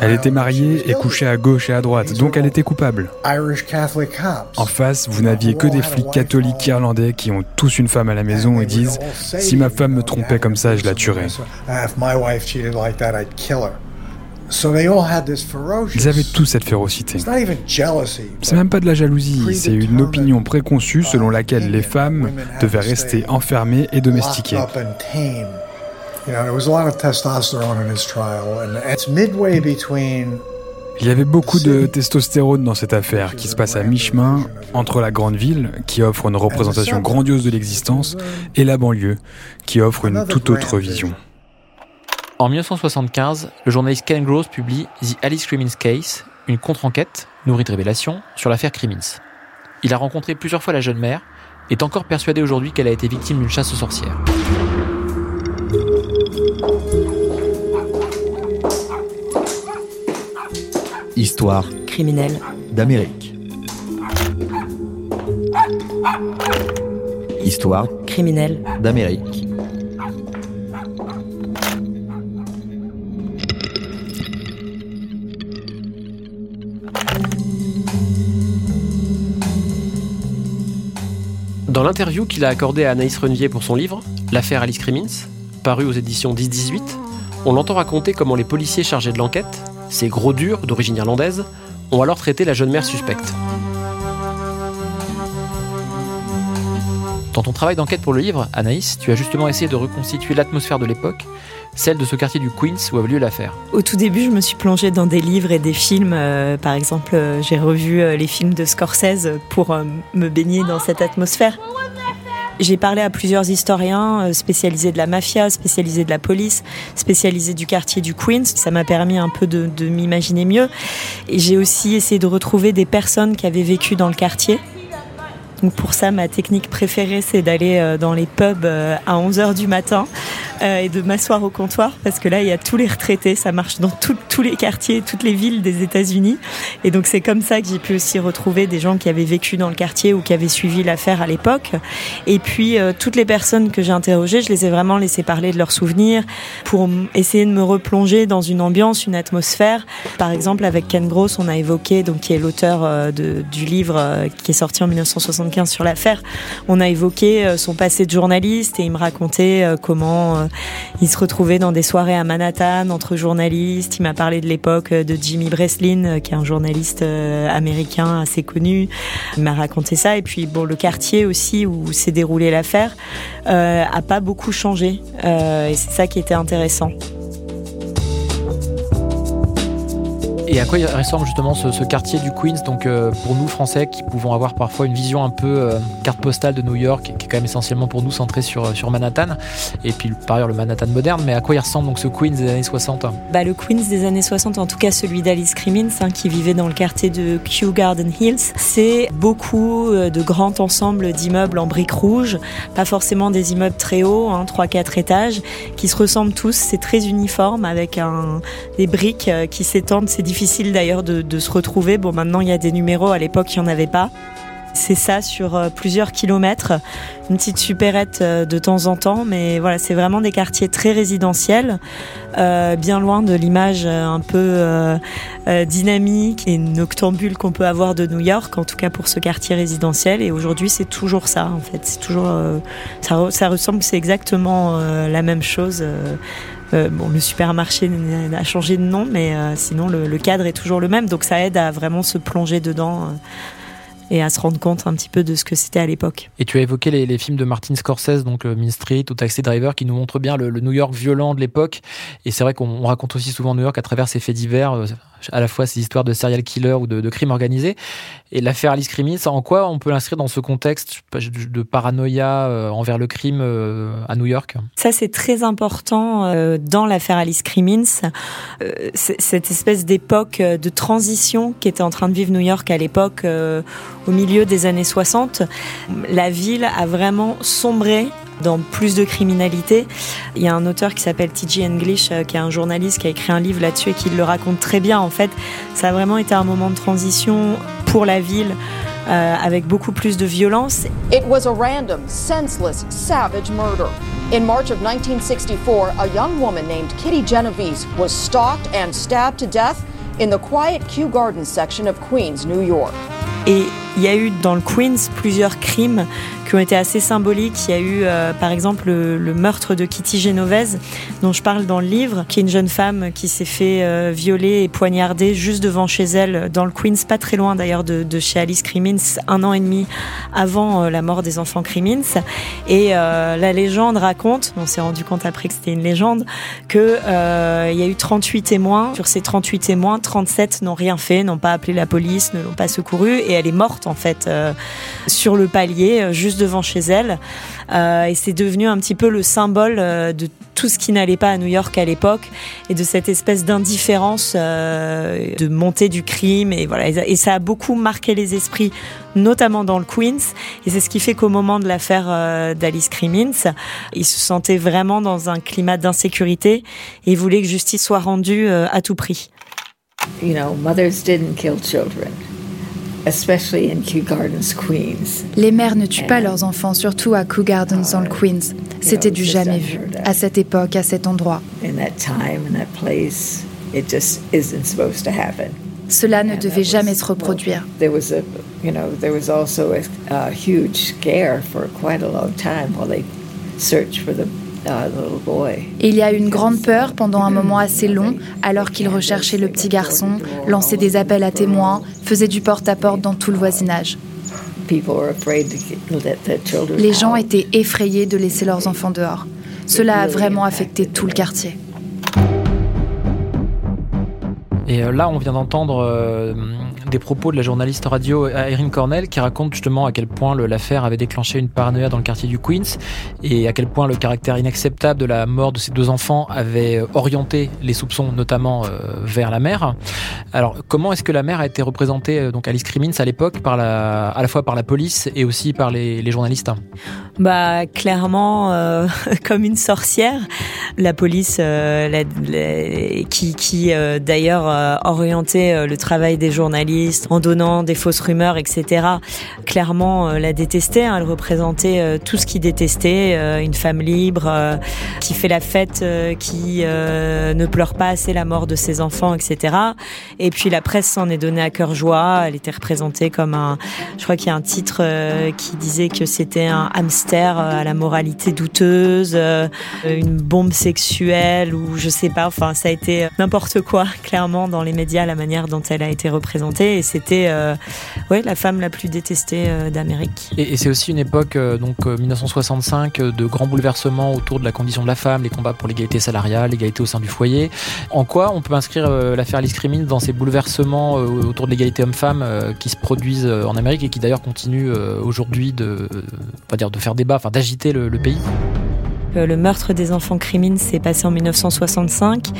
Elle était mariée et couchait à gauche et à droite, donc elle était coupable. En face, vous n'aviez que des flics catholiques irlandais qui ont tous une femme à la maison et disent ⁇ Si ma femme me trompait comme ça, je la tuerais ⁇ ils avaient tous cette férocité. C'est même pas de la jalousie, c'est une opinion préconçue selon laquelle les femmes devaient rester enfermées et domestiquées. Il y avait beaucoup de testostérone dans cette affaire qui se passe à mi-chemin entre la grande ville, qui offre une représentation grandiose de l'existence, et la banlieue, qui offre une toute autre vision. En 1975, le journaliste Ken Gross publie The Alice Crimmins Case, une contre-enquête nourrie de révélations sur l'affaire Crimmins. Il a rencontré plusieurs fois la jeune mère, est encore persuadé aujourd'hui qu'elle a été victime d'une chasse aux sorcières. Histoire criminelle d'Amérique. Histoire criminelle d'Amérique. Dans l'interview qu'il a accordée à Anaïs Renvier pour son livre, L'affaire Alice Crimmins, paru aux éditions 10-18, on l'entend raconter comment les policiers chargés de l'enquête, ces gros durs d'origine irlandaise, ont alors traité la jeune mère suspecte. Dans ton travail d'enquête pour le livre, Anaïs, tu as justement essayé de reconstituer l'atmosphère de l'époque, celle de ce quartier du Queens où avait lieu l'affaire. Au tout début, je me suis plongée dans des livres et des films. Euh, par exemple, euh, j'ai revu euh, les films de Scorsese pour me baigner dans cette atmosphère. J'ai parlé à plusieurs historiens spécialisés de la mafia, spécialisés de la police, spécialisés du quartier du Queens. Ça m'a permis un peu de, de m'imaginer mieux. Et j'ai aussi essayé de retrouver des personnes qui avaient vécu dans le quartier donc pour ça, ma technique préférée, c'est d'aller euh, dans les pubs euh, à 11h du matin euh, et de m'asseoir au comptoir parce que là, il y a tous les retraités. Ça marche dans tous les quartiers, toutes les villes des États-Unis. Et donc c'est comme ça que j'ai pu aussi retrouver des gens qui avaient vécu dans le quartier ou qui avaient suivi l'affaire à l'époque. Et puis toutes les personnes que j'ai interrogées, je les ai vraiment laissées parler de leurs souvenirs pour essayer de me replonger dans une ambiance, une atmosphère. Par exemple, avec Ken Gross, on a évoqué, donc qui est l'auteur du livre qui est sorti en 1975 sur l'affaire, on a évoqué euh, son passé de journaliste et il me racontait euh, comment euh, il se retrouvait dans des soirées à Manhattan entre journalistes. Il m'a parlé de l'époque de Jimmy Breslin, qui est un journaliste américain assez connu. Il m'a raconté ça et puis bon, le quartier aussi où s'est déroulée l'affaire a pas beaucoup changé et c'est ça qui était intéressant. Et à quoi ressemble justement ce, quartier du Queens Donc euh, pour nous Français qui pouvons avoir parfois une vision un peu euh, carte postale de New York, qui est quand même essentiellement pour nous centré sur, sur Manhattan, et puis par ailleurs le Manhattan moderne, mais à quoi il ressemble donc ce Queens des années 60 bah, Le Queens des années 60, en tout cas celui d'Alice Crimmins, hein, qui vivait dans le quartier de Kew Garden Hills, c'est beaucoup euh, de grands ensembles d'immeubles en briques rouges, pas forcément des immeubles très hauts, hein, 3-4 étages, qui se ressemblent tous, c'est très uniforme avec des briques qui s'étendent, c'est difficile d'ailleurs de, se retrouver. Bon, maintenant il y a des numéros, à l'époque il n'y en avait pas. C'est ça sur euh, plusieurs kilomètres, une petite supérette euh, de temps en temps, mais voilà, c'est vraiment des quartiers très résidentiels, euh, bien loin de l'image un peu dynamique et noctambule qu'on peut avoir de New York, en tout cas pour ce quartier résidentiel. Et aujourd'hui, c'est toujours ça, en fait. C'est toujours, ça, ça, ressemble, c'est exactement la même chose. Euh, bon, le supermarché a changé de nom, mais euh, sinon le, cadre est toujours le même. Donc ça aide à vraiment se plonger dedans. Euh, et à se rendre compte un petit peu de ce que c'était à l'époque. Et tu as évoqué les, films de Martin Scorsese, donc Mean Street ou Taxi Driver, qui nous montrent bien le, le New York violent de l'époque. Et c'est vrai qu'on raconte aussi souvent New York à travers ces faits divers à la fois ces histoires de serial killer ou de, de crimes organisés. Et l'affaire Alice Crimmins, en quoi on peut l'inscrire dans ce contexte de paranoïa euh, envers le crime euh, à New York? Ça, c'est très important euh, dans l'affaire Alice Crimmins. Cette espèce d'époque de transition qui était en train de vivre New York à l'époque, au milieu des années 60. La ville a vraiment sombré dans plus de criminalité. Il y a un auteur qui s'appelle T.J. English, euh, qui est un journaliste qui a écrit un livre là-dessus et qui le raconte très bien. En fait, ça a vraiment été un moment de transition pour la ville. Euh, avec beaucoup plus de violence. It was a random, senseless, savage murder. In March of 1964, a young woman named Kitty Genovese was stalked and stabbed to death in the quiet Kew Gardens section of Queens, New York. Et il y a eu dans le Queens plusieurs crimes qui ont été assez symboliques. Il y a eu euh, par exemple le, meurtre de Kitty Genovese dont je parle dans le livre, qui est une jeune femme qui s'est fait euh, violer et poignarder juste devant chez elle dans le Queens, pas très loin d'ailleurs de, chez Alice Crimmins, un an et demi avant euh, la mort des enfants Crimmins. Et la légende raconte, on s'est rendu compte après que c'était une légende, que il y a eu 38 témoins. Sur ces 38 témoins, 37 n'ont rien fait, n'ont pas appelé la police, ne l'ont pas secouru et elle est morte en fait sur le palier juste devant chez elle. Euh, et c'est devenu un petit peu le symbole euh, de tout ce qui n'allait pas à New York à l'époque et de cette espèce d'indifférence euh, de montée du crime et voilà et ça a beaucoup marqué les esprits notamment dans le Queens et c'est ce qui fait qu'au moment de l'affaire d'Alice Crimmins ils se sentaient vraiment dans un climat d'insécurité et voulaient que justice soit rendue à tout prix. You know, mothers didn't kill children. Les mères ne tuent pas leurs enfants, surtout à Kew Gardens dans le Queens. C'était du jamais vu, à cette époque, à cet endroit. Cela ne devait jamais se reproduire. Il y a eu une grande peur pendant un moment assez long, alors qu'il recherchait le petit garçon, lançait des appels à témoins, faisait du porte-à-porte dans tout le voisinage. Les gens étaient effrayés de laisser leurs enfants dehors. Cela a vraiment affecté tout le quartier. Et euh, là, on vient d'entendre euh, des propos de la journaliste radio Erin Cornell qui raconte justement à quel point l'affaire avait déclenché une paranoïa dans le quartier du Queens et à quel point le caractère inacceptable de la mort de ces deux enfants avait orienté les soupçons notamment euh, vers la mère. Alors comment est-ce que la mère a été représentée, euh, donc Alice Crimmins à l'époque, à la fois par la police et aussi par les, journalistes? Bah clairement euh, comme une sorcière. La police qui d'ailleurs orientait le travail des journalistes en donnant des fausses rumeurs, etc. Clairement, euh, la détestait. Hein. Elle représentait euh, tout ce qu'il détestait. Euh, une femme libre, qui fait la fête, qui ne pleure pas assez la mort de ses enfants, etc. Et puis la presse s'en est donnée à cœur joie. Elle était représentée comme un... Je crois qu'il y a un titre qui disait que c'était un hamster à la moralité douteuse, une bombe sexuelle ou je sais pas. Enfin, ça a été n'importe quoi, clairement, dans les médias, la manière dont elle a été représentée et c'était euh, la femme la plus détestée euh, d'Amérique. Et, c'est aussi une époque, euh, donc 1965, de grands bouleversements autour de la condition de la femme, les combats pour l'égalité salariale, l'égalité au sein du foyer. En quoi on peut inscrire l'affaire Alice dans ces bouleversements autour de l'égalité homme-femme qui se produisent en Amérique et qui d'ailleurs continuent aujourd'hui de, dire de faire débat, enfin d'agiter le pays? Le meurtre des enfants Crimmins s'est passé en 1965.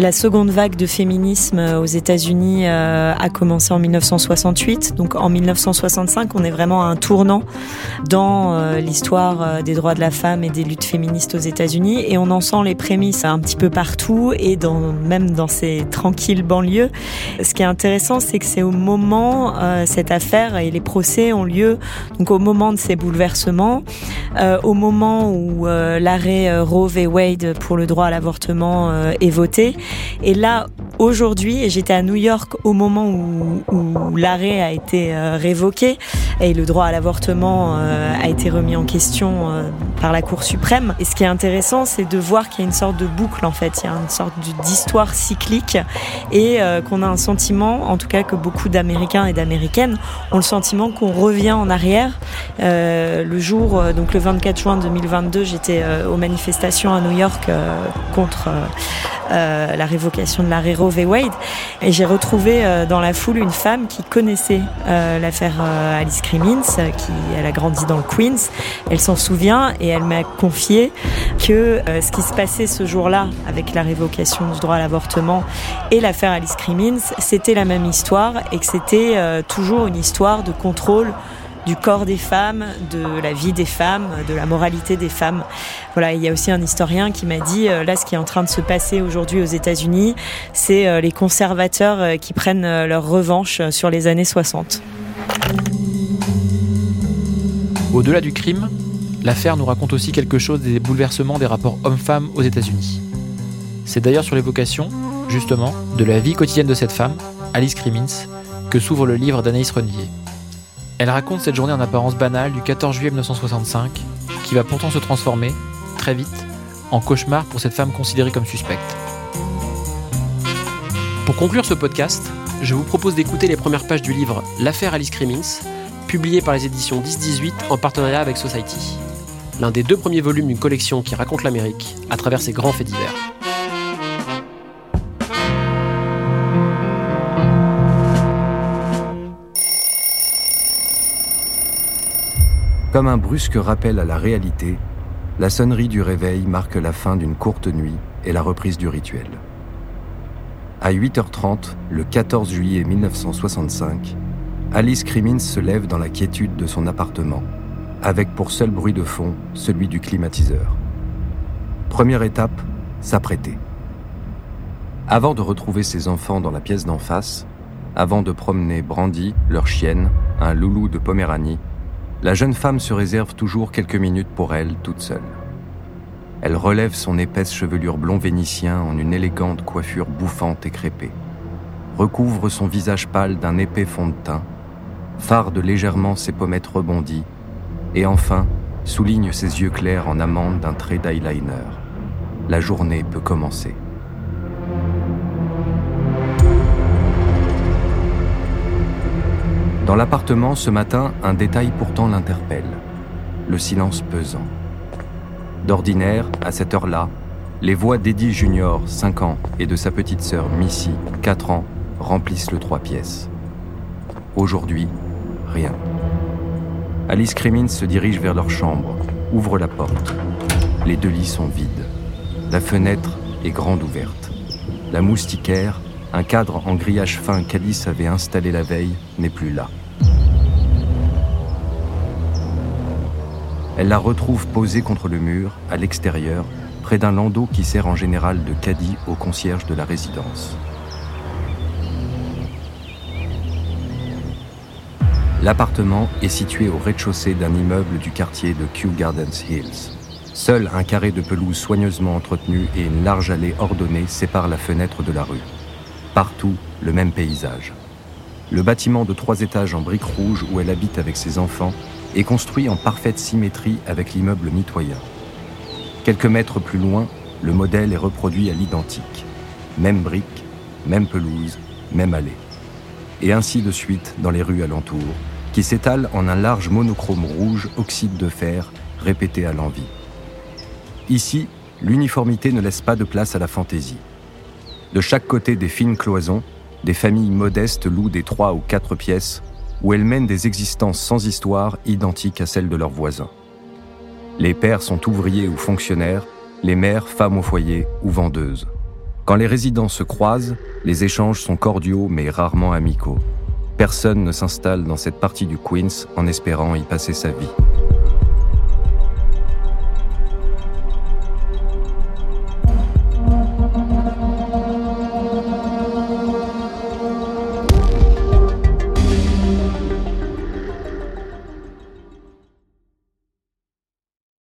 La seconde vague de féminisme aux États-Unis euh, a commencé en 1968. Donc en 1965, on est vraiment à un tournant dans euh, l'histoire euh, des droits de la femme et des luttes féministes aux États-Unis. Et on en sent les prémices un petit peu partout et même dans ces tranquilles banlieues. Ce qui est intéressant, c'est que c'est au moment, cette affaire et les procès ont lieu, donc au moment de ces bouleversements, au moment où l'arrêt Roe v. Wade pour le droit à l'avortement est voté et là, aujourd'hui, j'étais à New York au moment où, l'arrêt a été euh, révoqué et le droit à l'avortement euh, a été remis en question euh, par la Cour suprême. Et ce qui est intéressant, c'est de voir qu'il y a une sorte de boucle en fait, il y a une sorte d'histoire cyclique et qu'on a un sentiment, en tout cas que beaucoup d'Américains et d'Américaines ont le sentiment qu'on revient en arrière. le jour, donc le 24 juin 2022, j'étais aux manifestations à New York contre la révocation de l'arrêt Roe v. Wade. Et j'ai retrouvé euh, dans la foule une femme qui connaissait euh, l'affaire euh, Alice Crimmins, qui elle a grandi dans le Queens. Elle s'en souvient et elle m'a confié que ce qui se passait ce jour-là avec la révocation du droit à l'avortement et l'affaire Alice Crimmins, c'était la même histoire et que c'était toujours une histoire de contrôle du corps des femmes, de la vie des femmes, de la moralité des femmes. Voilà, il y a aussi un historien qui m'a dit euh, là, ce qui est en train de se passer aujourd'hui aux États-Unis, c'est euh, les conservateurs euh, qui prennent leur revanche sur les années 60. Au-delà du crime, l'affaire nous raconte aussi quelque chose des bouleversements des rapports hommes-femmes aux États-Unis. C'est d'ailleurs sur l'évocation, justement, de la vie quotidienne de cette femme, Alice Crimmins, que s'ouvre le livre d'Anaïs Renier. Elle raconte cette journée en apparence banale du 14 juillet 1965, qui va pourtant se transformer, très vite, en cauchemar pour cette femme considérée comme suspecte. Pour conclure ce podcast, je vous propose d'écouter les premières pages du livre L'affaire Alice Crimmins, publié par les éditions 10-18 en partenariat avec Society. L'un des deux premiers volumes d'une collection qui raconte l'Amérique à travers ses grands faits divers. Comme un brusque rappel à la réalité, la sonnerie du réveil marque la fin d'une courte nuit et la reprise du rituel. À 8h30, le 14 juillet 1965, Alice Crimmins se lève dans la quiétude de son appartement, avec pour seul bruit de fond celui du climatiseur. Première étape, s'apprêter. Avant de retrouver ses enfants dans la pièce d'en face, avant de promener Brandy, leur chienne, un loulou de Poméranie, la jeune femme se réserve toujours quelques minutes pour elle, toute seule. Elle relève son épaisse chevelure blond vénitien en une élégante coiffure bouffante et crépée, recouvre son visage pâle d'un épais fond de teint, farde légèrement ses pommettes rebondies, et enfin souligne ses yeux clairs en amande d'un trait d'eyeliner. La journée peut commencer. Dans l'appartement, ce matin, un détail pourtant l'interpelle. Le silence pesant. D'ordinaire, à cette heure-là, les voix d'Eddie Junior, 5 ans, et de sa petite sœur Missy, 4 ans, remplissent le trois pièces. Aujourd'hui, rien. Alice Crimmins se dirige vers leur chambre, ouvre la porte. Les deux lits sont vides. La fenêtre est grande ouverte. La moustiquaire, un cadre en grillage fin qu'Alice avait installé la veille, n'est plus là. Elle la retrouve posée contre le mur, à l'extérieur, près d'un landau qui sert en général de caddie au concierge de la résidence. L'appartement est situé au rez-de-chaussée d'un immeuble du quartier de Kew Gardens Hills. Seul un carré de pelouse soigneusement entretenu et une large allée ordonnée séparent la fenêtre de la rue. Partout, le même paysage. Le bâtiment de trois étages en briques rouges où elle habite avec ses enfants est construit en parfaite symétrie avec l'immeuble mitoyen. Quelques mètres plus loin, le modèle est reproduit à l'identique. Même briques, même pelouse, même allée. Et ainsi de suite dans les rues alentour, qui s'étalent en un large monochrome rouge oxyde de fer répété à l'envie. Ici, l'uniformité ne laisse pas de place à la fantaisie. De chaque côté des fines cloisons, des familles modestes louent des trois ou quatre pièces où elles mènent des existences sans histoire identiques à celles de leurs voisins. Les pères sont ouvriers ou fonctionnaires, les mères femmes au foyer ou vendeuses. Quand les résidents se croisent, les échanges sont cordiaux mais rarement amicaux. Personne ne s'installe dans cette partie du Queens en espérant y passer sa vie.